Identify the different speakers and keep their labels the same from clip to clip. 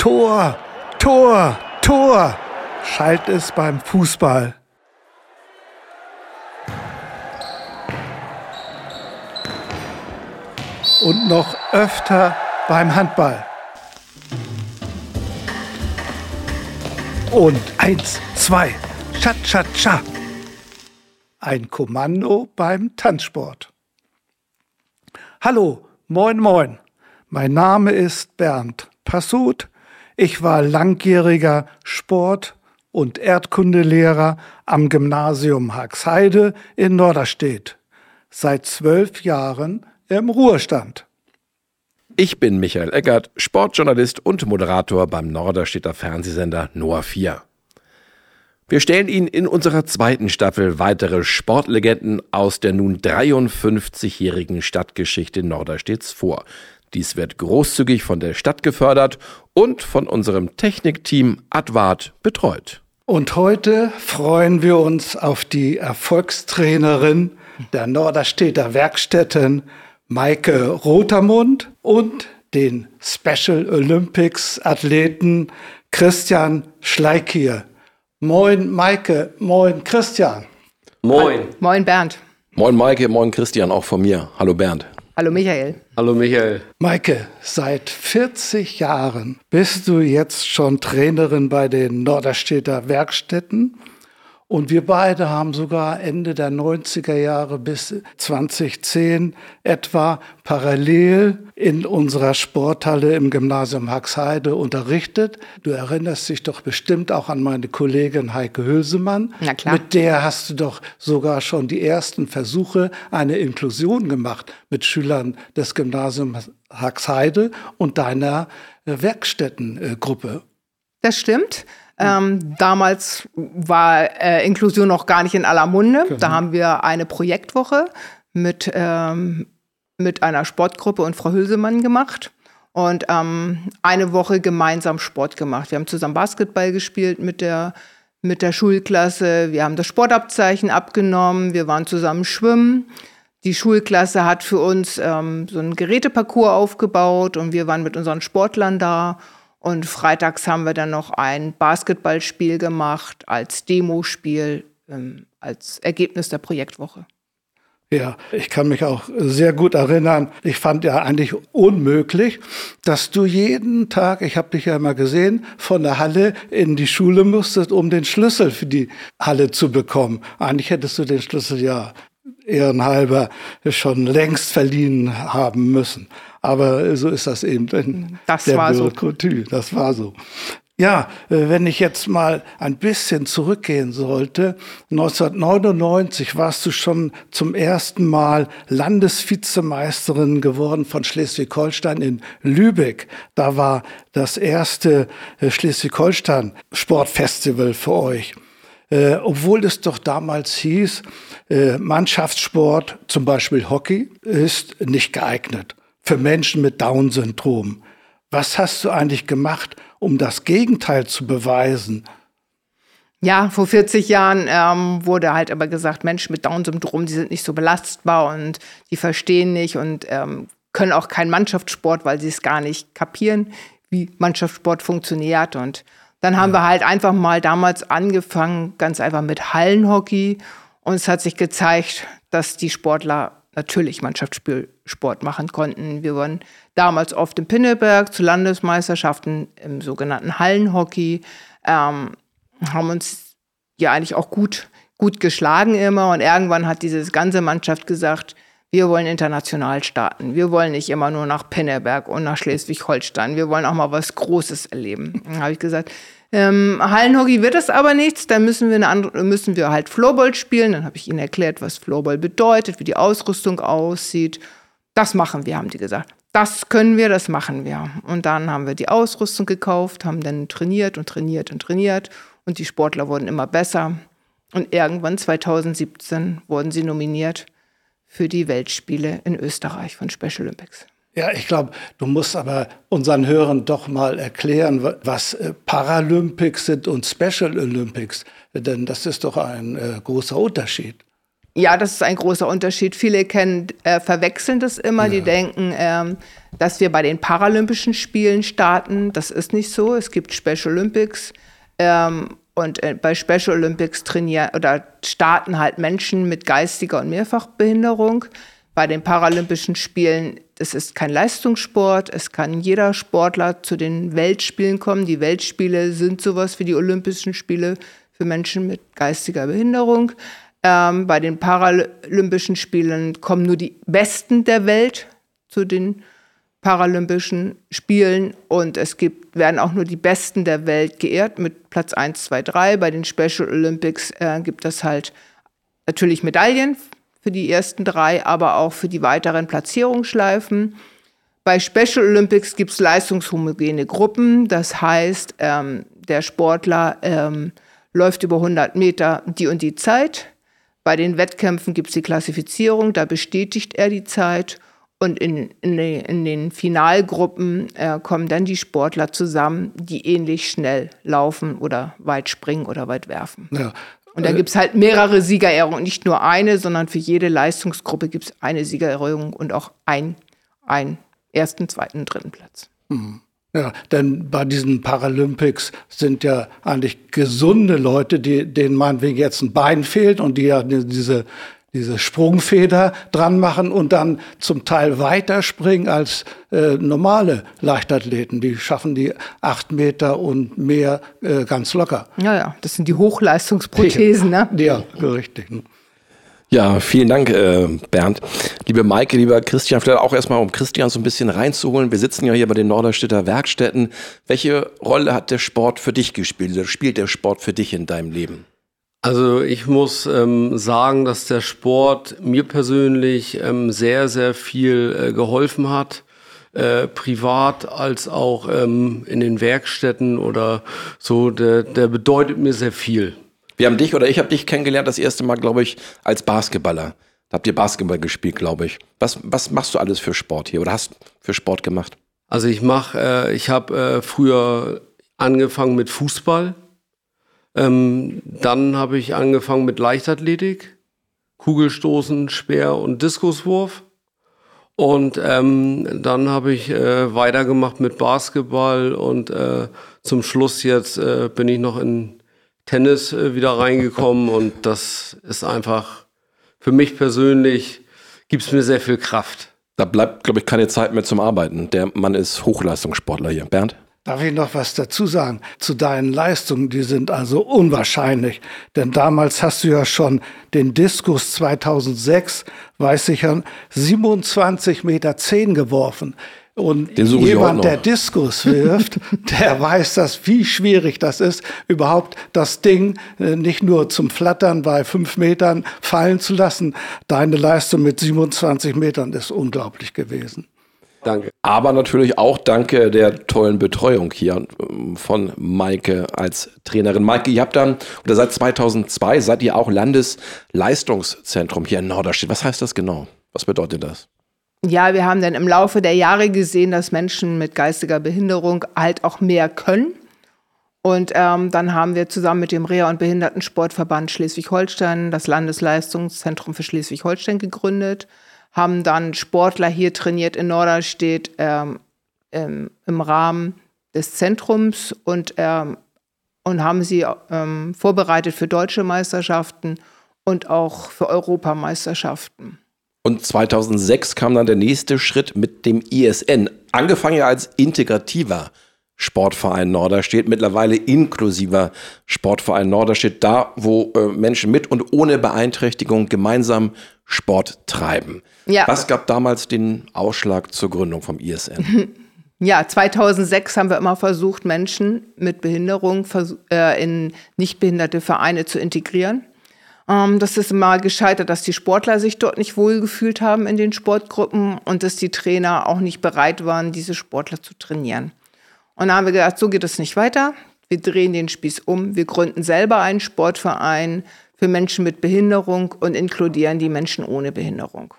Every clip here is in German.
Speaker 1: Tor, Tor, Tor, schallt es beim Fußball. Und noch öfter beim Handball. Und eins, zwei, Cha, cha, cha. Ein Kommando beim Tanzsport. Hallo, moin, moin. Mein Name ist Bernd Passut. Ich war langjähriger Sport- und Erdkundelehrer am Gymnasium Haxheide in Norderstedt. Seit zwölf Jahren im Ruhestand.
Speaker 2: Ich bin Michael Eckert, Sportjournalist und Moderator beim Norderstedter Fernsehsender Noah 4. Wir stellen Ihnen in unserer zweiten Staffel weitere Sportlegenden aus der nun 53-jährigen Stadtgeschichte Norderstedts vor. Dies wird großzügig von der Stadt gefördert und von unserem Technikteam Advart betreut.
Speaker 1: Und heute freuen wir uns auf die Erfolgstrainerin der Norderstedter Werkstätten, Maike Rotermund und den Special Olympics Athleten Christian Schleikier. Moin Maike, moin Christian.
Speaker 3: Moin. Moin Bernd.
Speaker 2: Moin Maike, moin Christian, auch von mir. Hallo Bernd.
Speaker 3: Hallo Michael.
Speaker 4: Hallo Michael.
Speaker 1: Maike, seit 40 Jahren bist du jetzt schon Trainerin bei den Norderstedter Werkstätten und wir beide haben sogar Ende der 90er Jahre bis 2010 etwa parallel in unserer Sporthalle im Gymnasium Haxheide unterrichtet. Du erinnerst dich doch bestimmt auch an meine Kollegin Heike Hülsemann.
Speaker 3: Na klar.
Speaker 1: Mit der hast du doch sogar schon die ersten Versuche eine Inklusion gemacht mit Schülern des Gymnasiums Haxheide und deiner Werkstättengruppe.
Speaker 3: Das stimmt. Ähm, damals war äh, Inklusion noch gar nicht in aller Munde. Genau. Da haben wir eine Projektwoche mit, ähm, mit einer Sportgruppe und Frau Hülsemann gemacht und ähm, eine Woche gemeinsam Sport gemacht. Wir haben zusammen Basketball gespielt mit der, mit der Schulklasse. Wir haben das Sportabzeichen abgenommen. Wir waren zusammen schwimmen. Die Schulklasse hat für uns ähm, so einen Geräteparcours aufgebaut und wir waren mit unseren Sportlern da. Und freitags haben wir dann noch ein Basketballspiel gemacht als Demospiel, ähm, als Ergebnis der Projektwoche.
Speaker 1: Ja, ich kann mich auch sehr gut erinnern. Ich fand ja eigentlich unmöglich, dass du jeden Tag, ich habe dich ja immer gesehen, von der Halle in die Schule musstest, um den Schlüssel für die Halle zu bekommen. Eigentlich hättest du den Schlüssel ja ehrenhalber schon längst verliehen haben müssen. Aber so ist das eben
Speaker 3: das
Speaker 1: der
Speaker 3: war
Speaker 1: Bürokratie. So. Das war so. Ja, äh, wenn ich jetzt mal ein bisschen zurückgehen sollte, 1999 warst du schon zum ersten Mal Landesvizemeisterin geworden von Schleswig-Holstein in Lübeck. Da war das erste äh, Schleswig-Holstein Sportfestival für euch. Äh, obwohl es doch damals hieß, äh, Mannschaftssport, zum Beispiel Hockey, ist nicht geeignet für Menschen mit Down-Syndrom. Was hast du eigentlich gemacht, um das Gegenteil zu beweisen?
Speaker 3: Ja, vor 40 Jahren ähm, wurde halt aber gesagt, Menschen mit Down-Syndrom, die sind nicht so belastbar und die verstehen nicht und ähm, können auch keinen Mannschaftssport, weil sie es gar nicht kapieren, wie Mannschaftssport funktioniert. Und dann haben ja. wir halt einfach mal damals angefangen, ganz einfach mit Hallenhockey. Und es hat sich gezeigt, dass die Sportler natürlich Mannschaftssport machen konnten. Wir waren damals oft in Pinneberg zu Landesmeisterschaften im sogenannten Hallenhockey, ähm, haben uns ja eigentlich auch gut, gut geschlagen immer. Und irgendwann hat diese ganze Mannschaft gesagt, wir wollen international starten. Wir wollen nicht immer nur nach Pinneberg und nach Schleswig-Holstein. Wir wollen auch mal was Großes erleben. Dann habe ich gesagt, ähm, Hallenhockey wird es aber nichts, dann müssen wir, eine andere, müssen wir halt Floorball spielen. Dann habe ich ihnen erklärt, was Floorball bedeutet, wie die Ausrüstung aussieht. Das machen wir, haben die gesagt. Das können wir, das machen wir. Und dann haben wir die Ausrüstung gekauft, haben dann trainiert und trainiert und trainiert. Und die Sportler wurden immer besser. Und irgendwann 2017 wurden sie nominiert für die Weltspiele in Österreich von Special Olympics.
Speaker 1: Ja, ich glaube, du musst aber unseren Hörern doch mal erklären, was äh, Paralympics sind und Special Olympics, denn das ist doch ein äh, großer Unterschied.
Speaker 3: Ja, das ist ein großer Unterschied. Viele kennen, äh, verwechseln das immer. Ja. Die denken, ähm, dass wir bei den Paralympischen Spielen starten. Das ist nicht so. Es gibt Special Olympics. Ähm, und äh, bei Special Olympics trainieren oder starten halt Menschen mit geistiger und Mehrfachbehinderung. Bei den Paralympischen Spielen, das ist kein Leistungssport. Es kann jeder Sportler zu den Weltspielen kommen. Die Weltspiele sind sowas wie die Olympischen Spiele für Menschen mit geistiger Behinderung. Ähm, bei den Paralympischen Spielen kommen nur die Besten der Welt zu den Paralympischen Spielen und es gibt, werden auch nur die Besten der Welt geehrt mit Platz 1, 2, 3. Bei den Special Olympics äh, gibt es halt natürlich Medaillen für die ersten drei, aber auch für die weiteren Platzierungsschleifen. Bei Special Olympics gibt es leistungshomogene Gruppen, das heißt, ähm, der Sportler ähm, läuft über 100 Meter die und die Zeit bei den Wettkämpfen gibt es die Klassifizierung, da bestätigt er die Zeit. Und in, in, in den Finalgruppen äh, kommen dann die Sportler zusammen, die ähnlich schnell laufen oder weit springen oder weit werfen. Ja. Und dann äh, gibt es halt mehrere Siegerehrungen, nicht nur eine, sondern für jede Leistungsgruppe gibt es eine Siegerehrung und auch ein, ein ersten, zweiten, dritten Platz.
Speaker 1: Mhm. Ja, denn bei diesen Paralympics sind ja eigentlich gesunde Leute, die, denen meinetwegen jetzt ein Bein fehlt und die ja diese, diese Sprungfeder dran machen und dann zum Teil weiter springen als äh, normale Leichtathleten. Die schaffen die acht Meter und mehr äh, ganz locker.
Speaker 3: Ja, ja, das sind die Hochleistungsprothesen, ne?
Speaker 1: Ja, richtig.
Speaker 2: Ja, vielen Dank, äh, Bernd. Liebe Maike, lieber Christian, vielleicht auch erstmal, um Christian so ein bisschen reinzuholen. Wir sitzen ja hier bei den Norderstädter Werkstätten. Welche Rolle hat der Sport für dich gespielt? Oder spielt der Sport für dich in deinem Leben?
Speaker 4: Also ich muss ähm, sagen, dass der Sport mir persönlich ähm, sehr, sehr viel äh, geholfen hat. Äh, privat als auch ähm, in den Werkstätten oder so, der, der bedeutet mir sehr viel.
Speaker 2: Wir haben dich oder ich habe dich kennengelernt das erste Mal, glaube ich, als Basketballer. Da habt ihr Basketball gespielt, glaube ich. Was, was machst du alles für Sport hier oder hast für Sport gemacht?
Speaker 4: Also ich mache, äh, ich habe äh, früher angefangen mit Fußball. Ähm, dann habe ich angefangen mit Leichtathletik, Kugelstoßen, Speer und Diskuswurf. Und ähm, dann habe ich äh, weitergemacht mit Basketball und äh, zum Schluss jetzt äh, bin ich noch in Tennis äh, wieder reingekommen und das ist einfach für mich persönlich gibt es mir sehr viel Kraft.
Speaker 2: Da bleibt, glaube ich, keine Zeit mehr zum Arbeiten. Der Mann ist Hochleistungssportler hier. Bernd?
Speaker 1: Darf ich noch was dazu sagen? Zu deinen Leistungen, die sind also unwahrscheinlich. Denn damals hast du ja schon den Diskus 2006, weiß ich ja, 27 Meter 10 geworfen. Und jemand, der Diskus wirft, der weiß das, wie schwierig das ist, überhaupt das Ding äh, nicht nur zum Flattern bei fünf Metern fallen zu lassen. Deine Leistung mit 27 Metern ist unglaublich gewesen.
Speaker 2: Danke. Aber natürlich auch danke der tollen Betreuung hier ähm, von Maike als Trainerin. Maike, ihr habt dann, oder seit 2002 seid ihr auch Landesleistungszentrum hier in Norderstedt. Was heißt das genau? Was bedeutet das?
Speaker 3: Ja, wir haben dann im Laufe der Jahre gesehen, dass Menschen mit geistiger Behinderung halt auch mehr können. Und ähm, dann haben wir zusammen mit dem Reha- und Behindertensportverband Schleswig-Holstein das Landesleistungszentrum für Schleswig-Holstein gegründet, haben dann Sportler hier trainiert in Norderstedt ähm, im, im, Rahmen des Zentrums und, ähm, und haben sie ähm, vorbereitet für deutsche Meisterschaften und auch für Europameisterschaften.
Speaker 2: Und 2006 kam dann der nächste Schritt mit dem ISN. Angefangen ja als integrativer Sportverein Norderstedt, mittlerweile inklusiver Sportverein Norderstedt, da wo äh, Menschen mit und ohne Beeinträchtigung gemeinsam Sport treiben. Ja. Was gab damals den Ausschlag zur Gründung vom ISN?
Speaker 3: Ja, 2006 haben wir immer versucht, Menschen mit Behinderung äh, in nicht behinderte Vereine zu integrieren. Ähm, das ist mal gescheitert, dass die Sportler sich dort nicht wohlgefühlt haben in den Sportgruppen und dass die Trainer auch nicht bereit waren, diese Sportler zu trainieren. Und da haben wir gedacht, so geht es nicht weiter. Wir drehen den Spieß um. Wir gründen selber einen Sportverein für Menschen mit Behinderung und inkludieren die Menschen ohne Behinderung.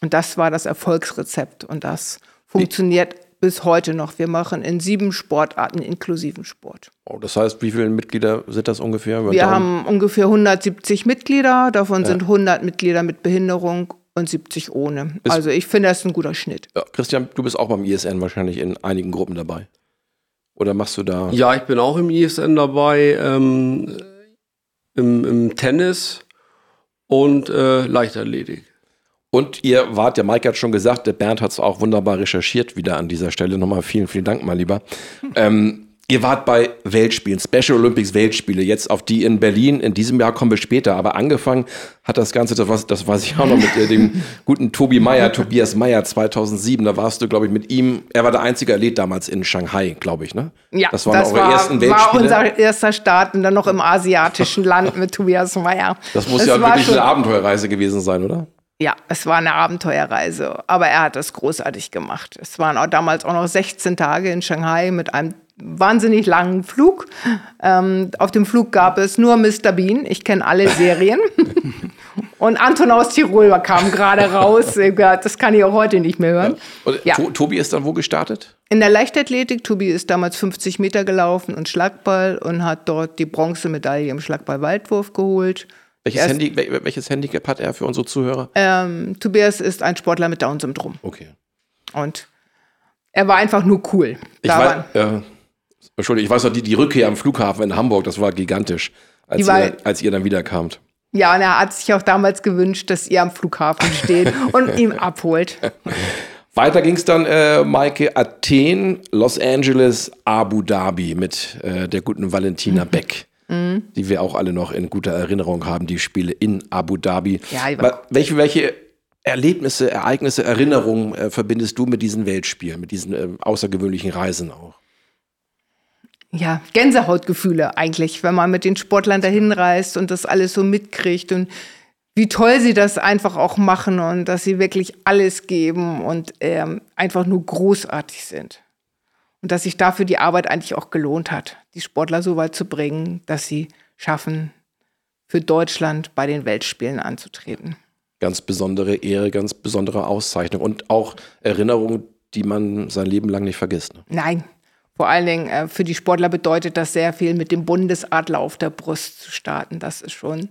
Speaker 3: Und das war das Erfolgsrezept und das funktioniert bis heute noch. Wir machen in sieben Sportarten inklusiven Sport.
Speaker 2: Oh, das heißt, wie viele Mitglieder sind das ungefähr?
Speaker 3: Wir haben ungefähr 170 Mitglieder, davon ja. sind 100 Mitglieder mit Behinderung und 70 ohne. Ist also ich finde, das ist ein guter Schnitt.
Speaker 2: Ja, Christian, du bist auch beim ISN wahrscheinlich in einigen Gruppen dabei. Oder machst du da?
Speaker 4: Ja, ich bin auch im ISN dabei, ähm, im, im, Tennis und äh, Leichtathletik.
Speaker 2: Und ihr wart, der Mike hat schon gesagt, der Bernd hat es auch wunderbar recherchiert, wieder an dieser Stelle. Nochmal vielen, vielen Dank, mein Lieber. Ähm, Ihr wart bei Weltspielen, Special Olympics Weltspiele, jetzt auf die in Berlin. In diesem Jahr kommen wir später, aber angefangen hat das Ganze, das, was, das weiß ich auch noch mit äh, dem guten Tobi Meyer, Tobias Meyer 2007. Da warst du, glaube ich, mit ihm. Er war der einzige Athlet damals in Shanghai, glaube ich, ne?
Speaker 3: Ja, das waren das eure war, ersten Weltspiele. war unser erster Start und dann noch im asiatischen Land mit Tobias Meyer.
Speaker 2: Das muss das ja wirklich eine Abenteuerreise gewesen sein, oder?
Speaker 3: Ja, es war eine Abenteuerreise, aber er hat das großartig gemacht. Es waren auch damals auch noch 16 Tage in Shanghai mit einem wahnsinnig langen Flug. Ähm, auf dem Flug gab es nur Mr. Bean. Ich kenne alle Serien. Und Anton aus Tirol kam gerade raus. Das kann ich auch heute nicht mehr hören.
Speaker 2: Ja. Ja. Tobi ist dann wo gestartet?
Speaker 3: In der Leichtathletik. Tobi ist damals 50 Meter gelaufen und Schlagball und hat dort die Bronzemedaille im Schlagball-Waldwurf geholt.
Speaker 2: Welches, Handy, welches Handicap hat er für unsere Zuhörer?
Speaker 3: Ähm, Tobias ist ein Sportler mit Down-Syndrom.
Speaker 2: Okay.
Speaker 3: Und er war einfach nur cool.
Speaker 2: Ich war, ja, Entschuldigung, ich weiß noch, die, die Rückkehr am Flughafen in Hamburg, das war gigantisch, als, war, ihr, als ihr dann wiederkamt.
Speaker 3: Ja, und er hat sich auch damals gewünscht, dass ihr am Flughafen steht und ihn abholt.
Speaker 2: Weiter ging es dann, äh, Maike, Athen, Los Angeles, Abu Dhabi mit äh, der guten Valentina mhm. Beck, mhm. die wir auch alle noch in guter Erinnerung haben, die Spiele in Abu Dhabi. Ja, welche, welche Erlebnisse, Ereignisse, Erinnerungen äh, verbindest du mit diesen Weltspielen, mit diesen äh, außergewöhnlichen Reisen auch?
Speaker 3: ja, Gänsehautgefühle eigentlich, wenn man mit den Sportlern dahin reist und das alles so mitkriegt und wie toll sie das einfach auch machen und dass sie wirklich alles geben und ähm, einfach nur großartig sind. Und dass sich dafür die Arbeit eigentlich auch gelohnt hat, die Sportler so weit zu bringen, dass sie schaffen, für Deutschland bei den Weltspielen anzutreten.
Speaker 2: Ganz besondere Ehre, ganz besondere Auszeichnung und auch Erinnerungen, die man sein Leben lang nicht vergisst. Ne?
Speaker 3: Nein, vor allen Dingen äh, für die Sportler bedeutet das sehr viel, mit dem Bundesadler auf der Brust zu starten. Das ist schon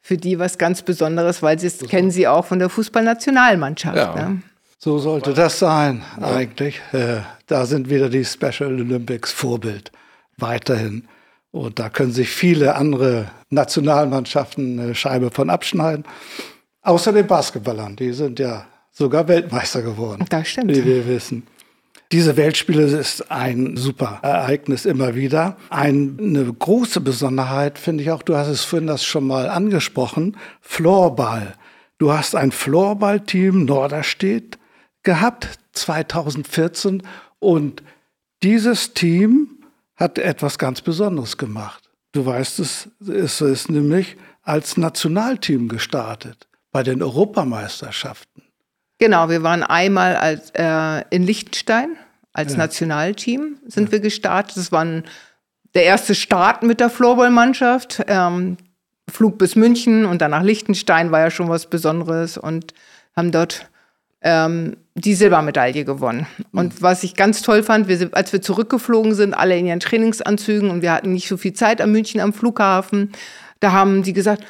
Speaker 3: für die was ganz Besonderes, weil sie es kennen sie auch von der Fußballnationalmannschaft. Ja. Ne?
Speaker 1: So sollte das sein, eigentlich. Äh, da sind wieder die Special Olympics Vorbild weiterhin. Und da können sich viele andere Nationalmannschaften eine Scheibe von abschneiden. Außer den Basketballern, die sind ja sogar Weltmeister geworden.
Speaker 3: Das stimmt.
Speaker 1: Wie wir wissen. Diese Weltspiele ist ein super Ereignis immer wieder. eine große Besonderheit finde ich auch, du hast es vorhin das schon mal angesprochen, Floorball. Du hast ein Floorball-Team Norderstedt gehabt 2014 und dieses Team hat etwas ganz Besonderes gemacht. Du weißt es, es ist nämlich als Nationalteam gestartet bei den Europameisterschaften.
Speaker 3: Genau, wir waren einmal als, äh, in Liechtenstein als ja. Nationalteam sind ja. wir gestartet. Das war ein, der erste Start mit der Floorball-Mannschaft. Ähm, Flug bis München und dann nach Liechtenstein war ja schon was Besonderes und haben dort ähm, die Silbermedaille gewonnen. Mhm. Und was ich ganz toll fand, wir, als wir zurückgeflogen sind, alle in ihren Trainingsanzügen und wir hatten nicht so viel Zeit am München am Flughafen, da haben die gesagt,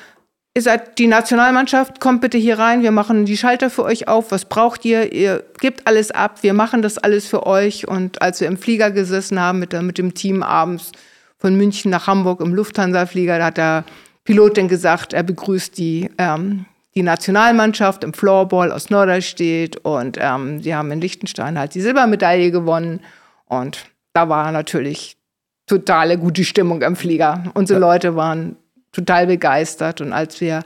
Speaker 3: Ihr seid die Nationalmannschaft, kommt bitte hier rein, wir machen die Schalter für euch auf. Was braucht ihr? Ihr gebt alles ab, wir machen das alles für euch. Und als wir im Flieger gesessen haben mit, der, mit dem Team abends von München nach Hamburg im Lufthansa-Flieger, da hat der Pilot dann gesagt, er begrüßt die, ähm, die Nationalmannschaft im Floorball aus Norderstedt und ähm, sie haben in Liechtenstein halt die Silbermedaille gewonnen. Und da war natürlich totale gute Stimmung im Flieger. Unsere Leute waren total begeistert. Und als wir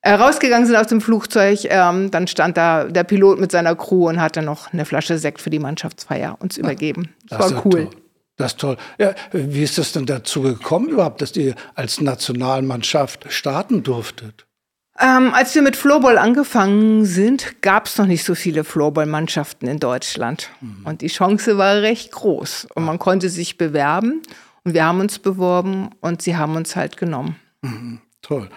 Speaker 3: äh, rausgegangen sind aus dem Flugzeug, ähm, dann stand da der Pilot mit seiner Crew und hatte noch eine Flasche Sekt für die Mannschaftsfeier uns übergeben. Das, das war cool.
Speaker 1: Toll. Das ist toll. Ja, wie ist es denn dazu gekommen überhaupt, dass ihr als Nationalmannschaft starten durftet?
Speaker 3: Ähm, als wir mit Floorball angefangen sind, gab es noch nicht so viele Floorball-Mannschaften in Deutschland. Mhm. Und die Chance war recht groß. Und man konnte sich bewerben. Und wir haben uns beworben und sie haben uns halt genommen.
Speaker 1: Mhm, toll.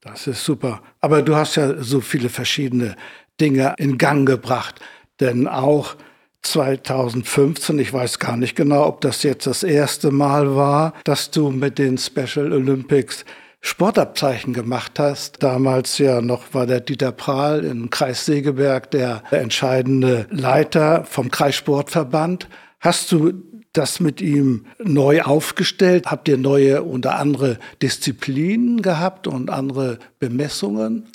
Speaker 1: Das ist super. Aber du hast ja so viele verschiedene Dinge in Gang gebracht. Denn auch 2015, ich weiß gar nicht genau, ob das jetzt das erste Mal war, dass du mit den Special Olympics Sportabzeichen gemacht hast. Damals ja noch war der Dieter Prahl im Kreis Segeberg der entscheidende Leiter vom Kreissportverband. Hast du das mit ihm neu aufgestellt? Habt ihr neue unter andere Disziplinen gehabt und andere Bemessungen?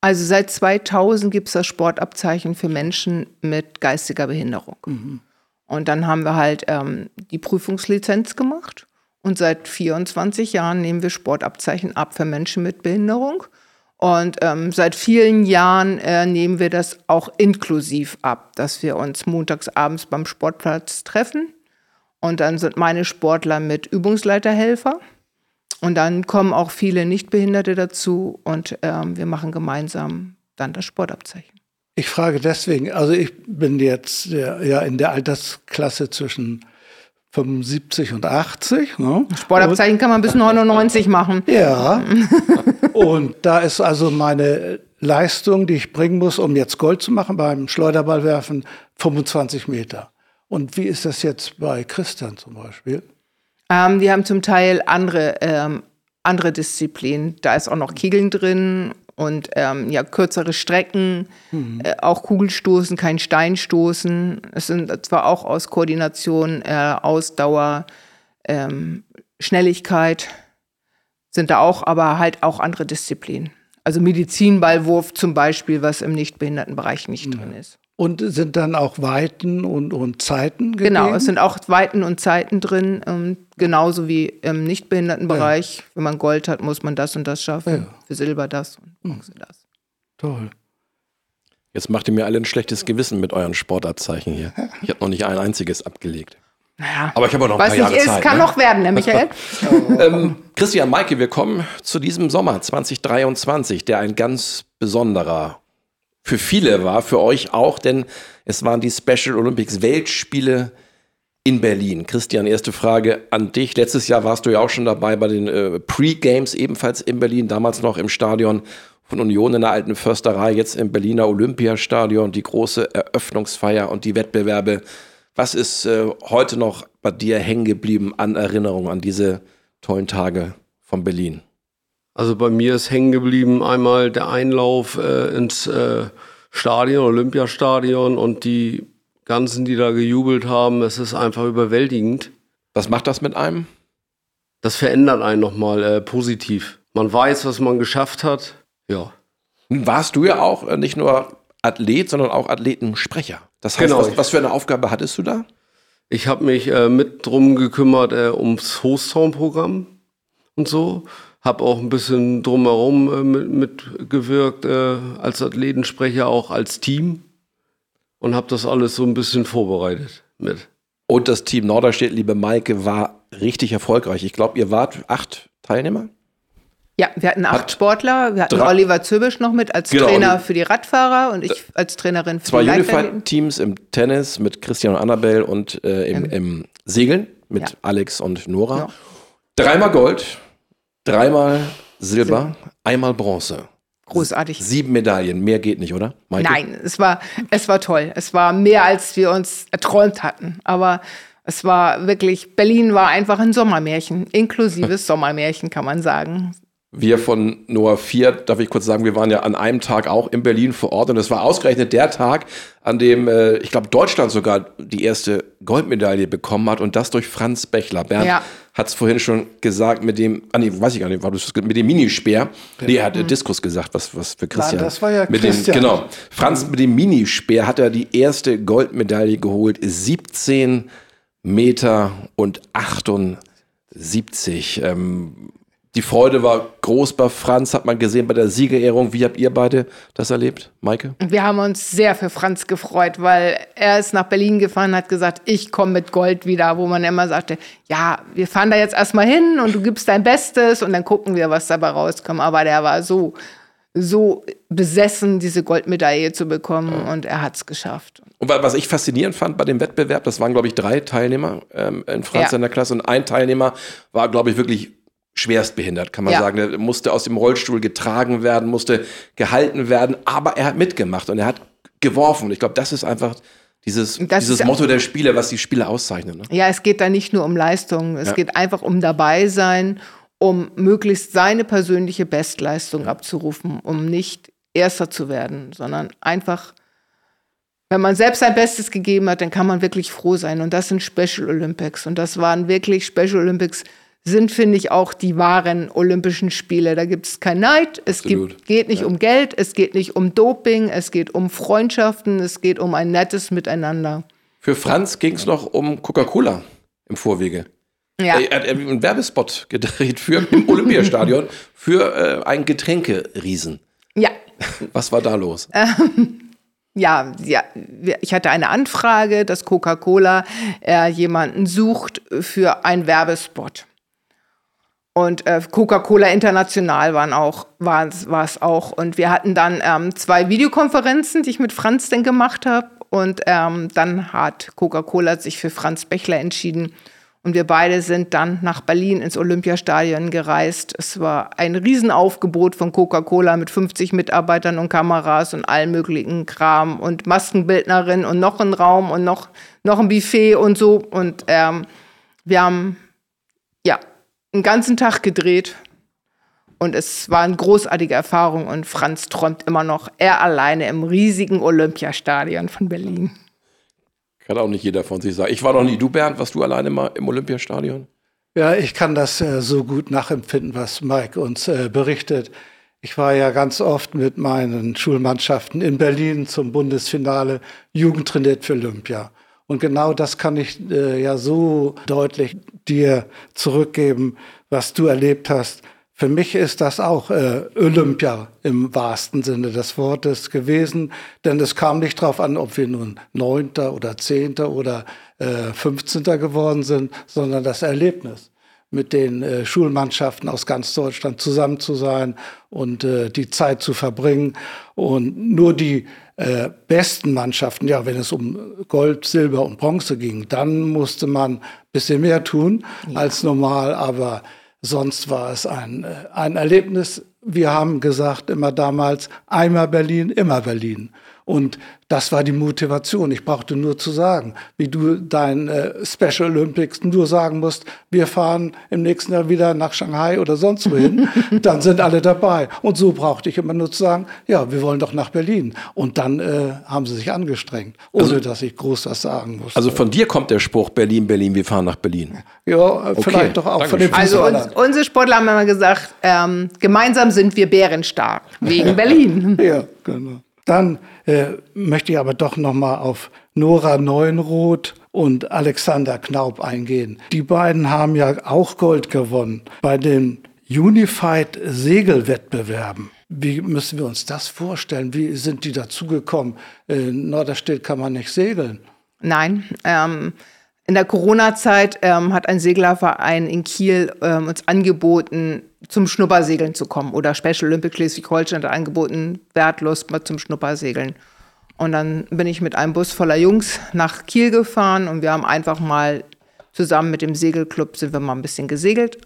Speaker 3: Also seit 2000 gibt es das Sportabzeichen für Menschen mit geistiger Behinderung. Mhm. Und dann haben wir halt ähm, die Prüfungslizenz gemacht. Und seit 24 Jahren nehmen wir Sportabzeichen ab für Menschen mit Behinderung. Und ähm, seit vielen Jahren äh, nehmen wir das auch inklusiv ab, dass wir uns montags abends beim Sportplatz treffen. Und dann sind meine Sportler mit Übungsleiterhelfer. Und dann kommen auch viele Nichtbehinderte dazu und ähm, wir machen gemeinsam dann das Sportabzeichen.
Speaker 1: Ich frage deswegen, also ich bin jetzt ja in der Altersklasse zwischen 75 und 80. Ne?
Speaker 3: Sportabzeichen und, kann man bis 99 machen.
Speaker 1: Ja. und da ist also meine Leistung, die ich bringen muss, um jetzt Gold zu machen beim Schleuderballwerfen, 25 Meter. Und wie ist das jetzt bei Christian zum Beispiel?
Speaker 3: Ähm, die haben zum Teil andere, ähm, andere Disziplinen. Da ist auch noch Kegeln drin und ähm, ja, kürzere Strecken, mhm. äh, auch Kugelstoßen, kein Steinstoßen. Es sind zwar auch aus Koordination, äh, Ausdauer, ähm, Schnelligkeit sind da auch, aber halt auch andere Disziplinen. Also Medizinballwurf zum Beispiel, was im Nichtbehindertenbereich nicht ja. drin ist.
Speaker 1: Und sind dann auch Weiten und, und Zeiten gegeben?
Speaker 3: Genau, es sind auch Weiten und Zeiten drin, ähm, genauso wie im Nichtbehindertenbereich. Ja. Wenn man Gold hat, muss man das und das schaffen. Ja. Für Silber das und Bronze hm. das.
Speaker 1: Toll.
Speaker 2: Jetzt macht ihr mir alle ein schlechtes Gewissen mit euren Sportabzeichen hier. Ich habe noch nicht ein einziges abgelegt.
Speaker 3: Naja,
Speaker 2: aber ich habe auch noch ein paar Jahre
Speaker 3: ist,
Speaker 2: Zeit.
Speaker 3: kann ne? noch werden, ne, Michael?
Speaker 2: ähm, Christian, Maike, wir kommen zu diesem Sommer 2023, der ein ganz besonderer für viele war, für euch auch, denn es waren die Special Olympics Weltspiele in Berlin. Christian, erste Frage an dich. Letztes Jahr warst du ja auch schon dabei bei den äh, Pre-Games, ebenfalls in Berlin, damals noch im Stadion von Union in der alten Försterei, jetzt im Berliner Olympiastadion, die große Eröffnungsfeier und die Wettbewerbe. Was ist äh, heute noch bei dir hängen geblieben an Erinnerungen an diese tollen Tage von Berlin?
Speaker 4: Also bei mir ist hängen geblieben einmal der Einlauf äh, ins äh, Stadion, Olympiastadion und die ganzen, die da gejubelt haben. Es ist einfach überwältigend.
Speaker 2: Was macht das mit einem?
Speaker 4: Das verändert einen nochmal äh, positiv. Man weiß, was man geschafft hat. Ja.
Speaker 2: Warst du ja auch äh, nicht nur Athlet, sondern auch Athletensprecher. Das heißt, genau. was, was, für eine Aufgabe hattest du da?
Speaker 4: Ich habe mich äh, mit drum gekümmert äh, ums Hochzaunprogramm und so habe auch ein bisschen drumherum äh, mitgewirkt mit äh, als Athletensprecher, auch als Team und habe das alles so ein bisschen vorbereitet mit.
Speaker 2: Und das Team Norderstedt, liebe Maike, war richtig erfolgreich. Ich glaube, ihr wart acht Teilnehmer?
Speaker 3: Ja, wir hatten acht Hat Sportler. Wir hatten Oliver Zübisch noch mit als genau, Trainer für die Radfahrer und ich als Trainerin für
Speaker 2: zwei die Unified-Teams im Tennis mit Christian und Annabelle und äh, im, ja. im, Segeln mit ja. Alex und Nora. Ja. Dreimal Gold, Dreimal Silber, einmal Bronze.
Speaker 3: Großartig.
Speaker 2: Sieben Medaillen, mehr geht nicht, oder?
Speaker 3: Maike? Nein, es war, es war toll. Es war mehr, als wir uns erträumt hatten. Aber es war wirklich, Berlin war einfach ein Sommermärchen, inklusives Sommermärchen, kann man sagen.
Speaker 2: Wir von Noah 4, darf ich kurz sagen, wir waren ja an einem Tag auch in Berlin vor Ort und es war ausgerechnet der Tag, an dem, äh, ich glaube, Deutschland sogar die erste Goldmedaille bekommen hat und das durch Franz Bechler. Bernd ja. Hat es vorhin schon gesagt, mit dem, ah nee, weiß ich gar nicht, war das mit dem Minispeer. Ja. Nee, er hat mhm. Diskus gesagt, was, was für Christian.
Speaker 1: Na, das war ja
Speaker 2: mit
Speaker 1: Christian.
Speaker 2: Dem, genau. Franz mit dem Minispeer hat er die erste Goldmedaille geholt. 17 Meter und 78. Ähm, die Freude war groß bei Franz, hat man gesehen bei der Siegerehrung. Wie habt ihr beide das erlebt, Maike?
Speaker 3: Wir haben uns sehr für Franz gefreut, weil er ist nach Berlin gefahren und hat gesagt, ich komme mit Gold wieder, wo man immer sagte, ja, wir fahren da jetzt erstmal hin und du gibst dein Bestes und dann gucken wir, was dabei rauskommt. Aber der war so, so besessen, diese Goldmedaille zu bekommen ja. und er hat es geschafft.
Speaker 2: Und was ich faszinierend fand bei dem Wettbewerb, das waren, glaube ich, drei Teilnehmer ähm, in Franz ja. in der Klasse und ein Teilnehmer war, glaube ich, wirklich schwerstbehindert, kann man ja. sagen. Er musste aus dem Rollstuhl getragen werden, musste gehalten werden, aber er hat mitgemacht und er hat geworfen. Ich glaube, das ist einfach Dieses,
Speaker 3: Das
Speaker 2: dieses Motto der Spiele, was die Spiele auszeichnet. Ne?
Speaker 3: Ja, es geht da nicht nur um Leistung, es
Speaker 2: Ja.
Speaker 3: geht einfach um dabei sein, um möglichst seine persönliche Bestleistung abzurufen, um nicht Erster zu werden, sondern einfach, wenn man selbst sein Bestes gegeben hat, dann kann man wirklich froh sein. Und das sind Special Olympics. Und das waren wirklich Special Olympics, sind, finde ich, auch die wahren Olympischen Spiele. Da gibt es kein Neid, es gibt, geht nicht um Geld, es geht nicht um Doping, es geht um Freundschaften, es geht um ein nettes Miteinander.
Speaker 2: Für Franz ging es noch um Coca-Cola im Vorwege.
Speaker 3: Ja.
Speaker 2: Er hat einen Werbespot gedreht für im Olympiastadion für äh, einen Getränkeriesen.
Speaker 3: Ja,
Speaker 2: Was war da los?
Speaker 3: Ja, ja, wir- ich hatte eine Anfrage, dass Coca-Cola äh, jemanden sucht für einen Werbespot. Und äh, Coca-Cola International waren auch, war es auch. Und wir hatten dann ähm, zwei Videokonferenzen, die ich mit Franz dann gemacht habe. Und ähm, dann hat Coca-Cola sich für Franz Bechler entschieden. Und wir beide sind dann nach Berlin ins Olympiastadion gereist. Es war ein Riesenaufgebot von Coca-Cola mit 50 Mitarbeitern und Kameras und allen möglichen Kram und Maskenbildnerin und noch ein Raum und noch, noch ein Buffet und so. Und ähm, wir haben ja einen ganzen Tag gedreht. Und es war eine großartige Erfahrung. Und Franz träumt immer noch, er alleine im riesigen Olympiastadion von Berlin.
Speaker 2: Kann auch nicht jeder von sich sagen. Ich war noch nie. Du, Bernd, warst du alleine mal im Olympiastadion?
Speaker 1: Ja, ich kann das äh, so gut nachempfinden, was Mike uns äh, berichtet. Ich war ja ganz oft mit meinen Schulmannschaften in Berlin zum Bundesfinale Jugend trainiert für Olympia. Und genau das kann ich äh, ja so deutlich dir zurückgeben, was du erlebt hast. Für mich ist das auch äh, Olympia im wahrsten Sinne des Wortes gewesen, denn es kam nicht darauf an, ob wir nun Neunter oder Zehnter oder äh, 15. geworden sind, sondern das Erlebnis mit den äh, Schulmannschaften aus ganz Deutschland zusammen zu sein und äh, die Zeit zu verbringen. Und nur die äh, besten Mannschaften, ja, wenn es um Gold, Silber und Bronze ging, dann musste man ein bisschen mehr tun als normal, aber sonst war es ein, äh, ein Erlebnis. Wir haben gesagt immer damals, einmal Berlin, immer Berlin. Und das war die Motivation. Ich brauchte nur zu sagen, wie du dein äh, Special Olympics nur sagen musst, wir fahren im nächsten Jahr wieder nach Shanghai oder sonst wohin, dann sind alle dabei. Und so brauchte ich immer nur zu sagen, ja, wir wollen doch nach Berlin. Und dann äh, haben sie sich angestrengt, ohne dass ich groß was sagen musste.
Speaker 2: Also von dir kommt der Spruch Berlin, Berlin, wir fahren nach Berlin.
Speaker 1: ja, äh, vielleicht doch auch von den
Speaker 3: Also uns, unsere Sportler haben immer gesagt, ähm, gemeinsam sind wir bärenstark, wegen Berlin.
Speaker 1: Ja, genau. Dann äh, möchte ich aber doch noch mal auf Nora Neuenroth und Alexander Knaub eingehen. Die beiden haben ja auch Gold gewonnen bei den Unified Segelwettbewerben. Wie müssen wir uns das vorstellen? Wie sind die dazugekommen? In Norderstedt kann man nicht segeln.
Speaker 3: Nein, ähm, in der Corona-Zeit ähm, hat ein Seglerverein in Kiel ähm, uns angeboten, zum Schnuppersegeln zu kommen. Oder Special Olympic Schleswig-Holstein hat angeboten, wertlos mal zum Schnuppersegeln. Und dann bin ich mit einem Bus voller Jungs nach Kiel gefahren und wir haben einfach mal zusammen mit dem Segelclub sind wir mal ein bisschen gesegelt.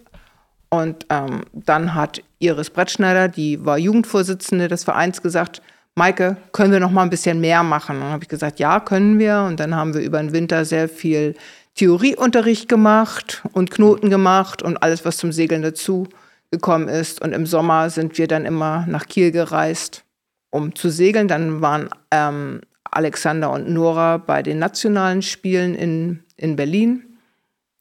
Speaker 3: Und ähm, dann hat Iris Brettschneider, die war Jugendvorsitzende des Vereins, gesagt, Maike, können wir noch mal ein bisschen mehr machen? Und dann habe ich gesagt, ja, können wir. Und dann haben wir über den Winter sehr viel Theorieunterricht gemacht und Knoten gemacht und alles, was zum Segeln dazu gekommen ist. Und im Sommer sind wir dann immer nach Kiel gereist, um zu segeln. Dann waren ähm, Alexander und Nora bei den nationalen Spielen in, in Berlin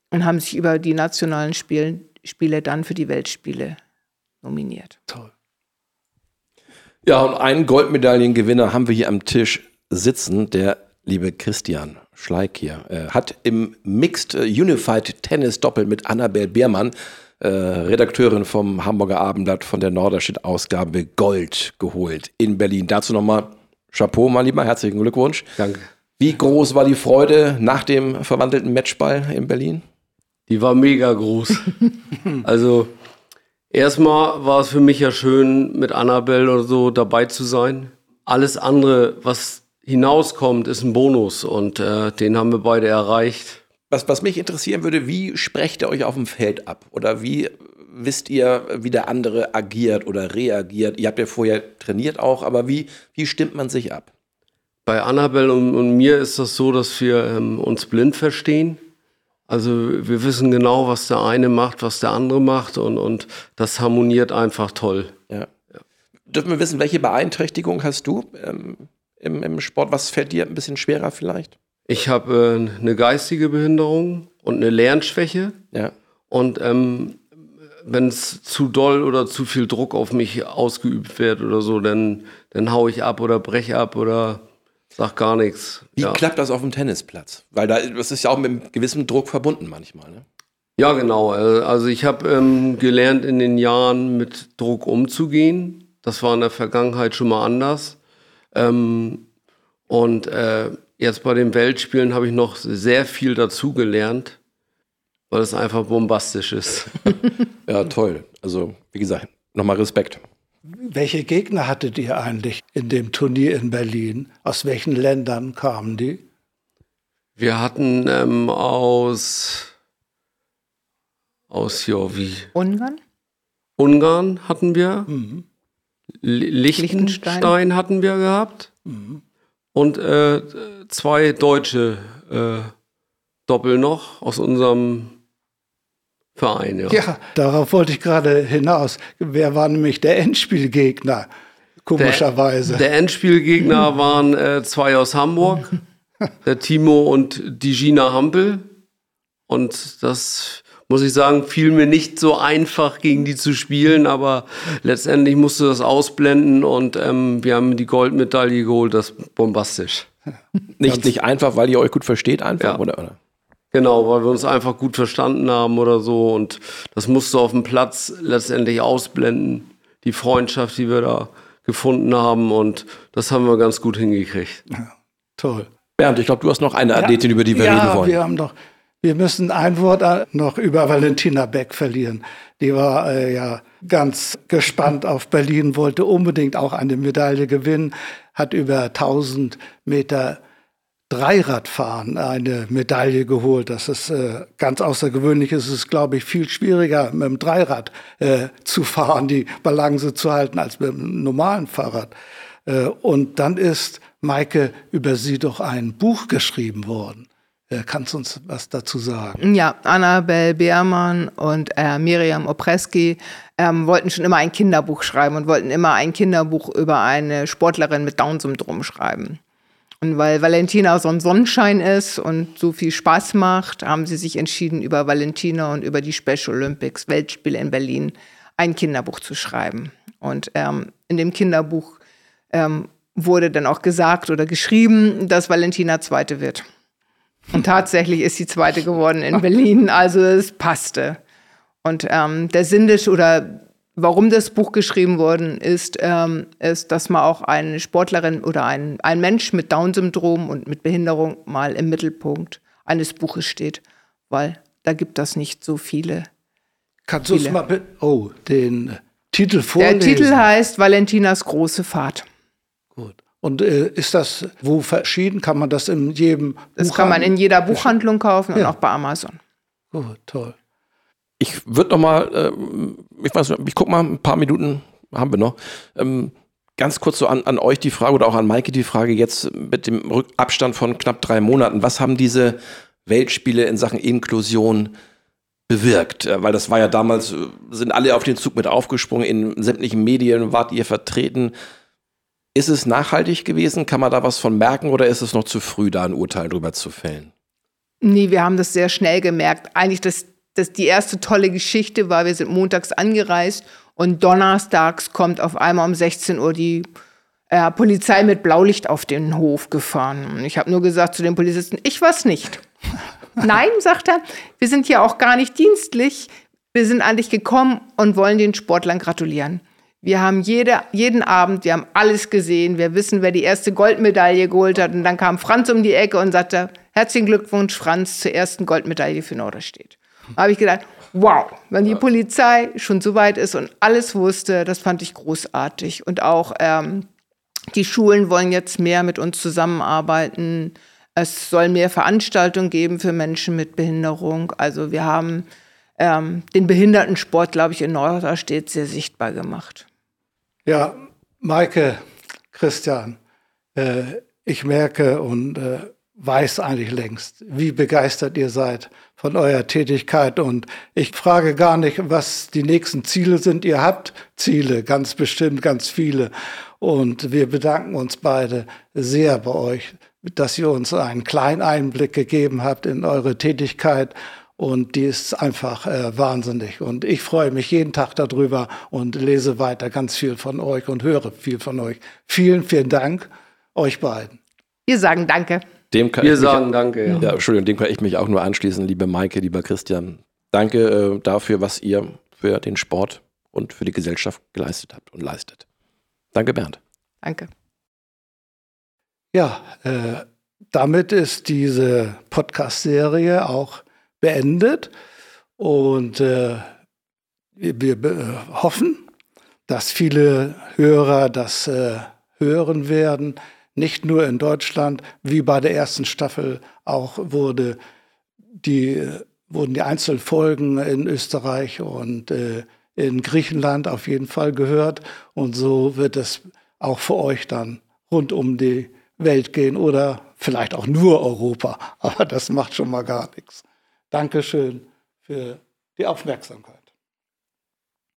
Speaker 3: und haben sich über die nationalen Spielen, Spiele dann für die Weltspiele nominiert.
Speaker 1: Toll.
Speaker 2: Ja, und einen Goldmedaillengewinner haben wir hier am Tisch sitzen, der liebe Christian Schleik hier. Äh, hat im Mixed Unified Tennis Doppel mit Annabel Beermann, äh, Redakteurin vom Hamburger Abendblatt von der Norderstedt-Ausgabe, Gold geholt in Berlin. Dazu nochmal Chapeau, mein Lieber, herzlichen Glückwunsch.
Speaker 4: Danke.
Speaker 2: Wie groß war die Freude nach dem verwandelten Matchball in Berlin?
Speaker 4: Die war mega groß. also erstmal war es für mich ja schön, mit Annabelle oder so dabei zu sein. Alles andere, was hinauskommt, ist ein Bonus und äh, den haben wir beide erreicht.
Speaker 2: Was, was mich interessieren würde, wie sprecht ihr euch auf dem Feld ab? Oder wie wisst ihr, wie der andere agiert oder reagiert? Ihr habt ja vorher trainiert auch, aber wie, wie stimmt man sich ab?
Speaker 4: Bei Annabelle und, und, mir ist das so, dass wir ähm, uns blind verstehen. Also wir wissen genau, was der eine macht, was der andere macht und, und das harmoniert einfach toll.
Speaker 2: Ja. ja. Dürfen wir wissen, welche Beeinträchtigung hast du ähm, im, im, Sport? Was fällt dir ein bisschen schwerer vielleicht?
Speaker 4: Ich habe äh, eine geistige Behinderung und eine Lernschwäche.
Speaker 2: Ja.
Speaker 4: Und ähm, wenn es zu doll oder zu viel Druck auf mich ausgeübt wird oder so, dann, dann hau ich ab oder breche ab oder sag gar nichts.
Speaker 2: Wie ja. klappt das auf dem Tennisplatz? Weil da, das ist ja auch mit einem gewissen Druck verbunden manchmal. Ne?
Speaker 4: Ja, genau. Äh, also ich habe ähm, gelernt, in den Jahren mit Druck umzugehen. Das war in der Vergangenheit schon mal anders. Ähm, und äh, jetzt bei den Weltspielen habe ich noch sehr viel dazugelernt weil es einfach bombastisch ist.
Speaker 2: ja, toll. Also, wie gesagt, nochmal Respekt.
Speaker 1: Welche Gegner hattet ihr eigentlich in dem Turnier in Berlin? Aus welchen Ländern kamen die?
Speaker 4: Wir hatten ähm, aus, aus, ja, wie?
Speaker 3: Ungarn?
Speaker 4: Ungarn hatten wir. Mhm. Liechtenstein. Liechtenstein hatten wir gehabt. Mhm. Und äh, zwei deutsche äh, Doppel noch aus unserem Verein, ja.
Speaker 1: Ja, darauf wollte ich gerade hinaus. Wer war nämlich der Endspielgegner? Komischerweise.
Speaker 4: Der, der Endspielgegner waren äh, zwei aus Hamburg, der Timo und die Gina Hampel. Und das muss ich sagen, fiel mir nicht so einfach, gegen die zu spielen, aber letztendlich musste das ausblenden und ähm, wir haben die Goldmedaille geholt, das ist bombastisch.
Speaker 2: Nicht, nicht einfach, weil ihr euch gut versteht, einfach, ja. oder?
Speaker 4: Genau, weil wir uns einfach gut verstanden haben oder so. Und das musst du auf dem Platz letztendlich ausblenden, die Freundschaft, die wir da gefunden haben. Und das haben wir ganz gut hingekriegt. Ja,
Speaker 1: toll.
Speaker 2: Bernd, ich glaube, du hast noch eine Athletin, ja, über die wir ja, reden wollen.
Speaker 1: Wir haben doch, wir müssen ein Wort noch über Valentina Beck verlieren. Die war äh, ja ganz gespannt auf Berlin, wollte unbedingt auch eine Medaille gewinnen, hat über 1000 Meter Dreiradfahren eine Medaille geholt. Das ist äh, ganz außergewöhnlich. Es ist, glaube ich, viel schwieriger, mit dem Dreirad äh, zu fahren, die Balance zu halten, als mit dem normalen Fahrrad. Äh, und dann ist Maike über sie doch ein Buch geschrieben worden. Äh, kannst du uns was dazu sagen?
Speaker 3: Ja, Annabel Beermann und äh, Miriam Opreski ähm, wollten schon immer ein Kinderbuch schreiben und wollten immer ein Kinderbuch über eine Sportlerin mit Down-Syndrom schreiben. Und weil Valentina so ein Sonnenschein ist und so viel Spaß macht, haben sie sich entschieden, über Valentina und über die Special Olympics, Weltspiele in Berlin, ein Kinderbuch zu schreiben. Und ähm, in dem Kinderbuch ähm, wurde dann auch gesagt oder geschrieben, dass Valentina Zweite wird. Und tatsächlich ist sie Zweite geworden in Berlin, also es passte. Und ähm, der Sinn des oder Warum das Buch geschrieben worden ist, ähm, ist, dass man auch eine Sportlerin oder ein, ein Mensch mit Down-Syndrom und mit Behinderung mal im Mittelpunkt eines Buches steht, weil da gibt es nicht so viele.
Speaker 1: Kannst du uns mal bitte, oh, den Titel vorlesen?
Speaker 3: Der Titel heißt Valentinas große Fahrt.
Speaker 1: Gut. Und äh, ist das wo verschieden? Kann man das in jedem
Speaker 3: Das kann man in jeder Buchhandlung kaufen ja. und auch bei Amazon.
Speaker 1: Gut, toll.
Speaker 2: Ich würde noch mal, äh, ich weiß, ich guck mal, ein paar Minuten haben wir noch. Ähm, ganz kurz so an, an euch die Frage oder auch an Maike die Frage jetzt mit dem Abstand von knapp drei Monaten. Was haben diese Weltspiele in Sachen Inklusion bewirkt? Äh, weil das war ja damals, äh, sind alle auf den Zug mit aufgesprungen, in sämtlichen Medien wart ihr vertreten. Ist es nachhaltig gewesen? Kann man da was von merken oder ist es noch zu früh, da ein Urteil drüber zu fällen?
Speaker 3: Nee, wir haben das sehr schnell gemerkt. Eigentlich das das die erste tolle Geschichte war, wir sind montags angereist und donnerstags kommt auf einmal um 16 Uhr die äh, Polizei mit Blaulicht auf den Hof gefahren. Und ich habe nur gesagt zu den Polizisten, ich weiß nicht. Nein, sagt er, wir sind hier auch gar nicht dienstlich. Wir sind eigentlich gekommen und wollen den Sportlern gratulieren. Wir haben jede, jeden Abend, wir haben alles gesehen. Wir wissen, wer die erste Goldmedaille geholt hat. Und dann kam Franz um die Ecke und sagte, herzlichen Glückwunsch, Franz, zur ersten Goldmedaille für Norderstedt. Habe ich gedacht, wow, wenn die Polizei schon so weit ist und alles wusste, das fand ich großartig. Und auch ähm, die Schulen wollen jetzt mehr mit uns zusammenarbeiten. Es soll mehr Veranstaltungen geben für Menschen mit Behinderung. Also wir haben ähm, den Behindertensport, glaube ich, in Norderstedt sehr sichtbar gemacht.
Speaker 1: Ja, Maike, Christian, äh, ich merke und äh, weiß eigentlich längst, wie begeistert ihr seid von eurer Tätigkeit. Und ich frage gar nicht, was die nächsten Ziele sind. Ihr habt Ziele, ganz bestimmt, ganz viele. Und wir bedanken uns beide sehr bei euch, dass ihr uns einen kleinen Einblick gegeben habt in eure Tätigkeit. Und die ist einfach äh, wahnsinnig. Und ich freue mich jeden Tag darüber und lese weiter ganz viel von euch und höre viel von euch. Vielen, vielen Dank euch beiden.
Speaker 3: Wir sagen Danke.
Speaker 2: Dem kann
Speaker 4: Wir
Speaker 2: ich
Speaker 4: sagen
Speaker 2: mich,
Speaker 4: Danke. Ja.
Speaker 2: ja, Entschuldigung, dem kann ich mich auch nur anschließen, liebe Maike, lieber Christian. Danke äh, dafür, was ihr für den Sport und für die Gesellschaft geleistet habt und leistet. Danke, Bernd.
Speaker 3: Danke.
Speaker 1: Ja, äh, damit ist diese Podcast-Serie auch beendet und äh, wir, wir hoffen, dass viele Hörer das äh, hören werden. Nicht nur in Deutschland, wie bei der ersten Staffel auch wurde die, wurden die Einzelfolgen in Österreich und äh, in Griechenland auf jeden Fall gehört. Und so wird es auch für euch dann rund um die Welt gehen oder vielleicht auch nur Europa. Aber das macht schon mal gar nichts. Dankeschön für die Aufmerksamkeit.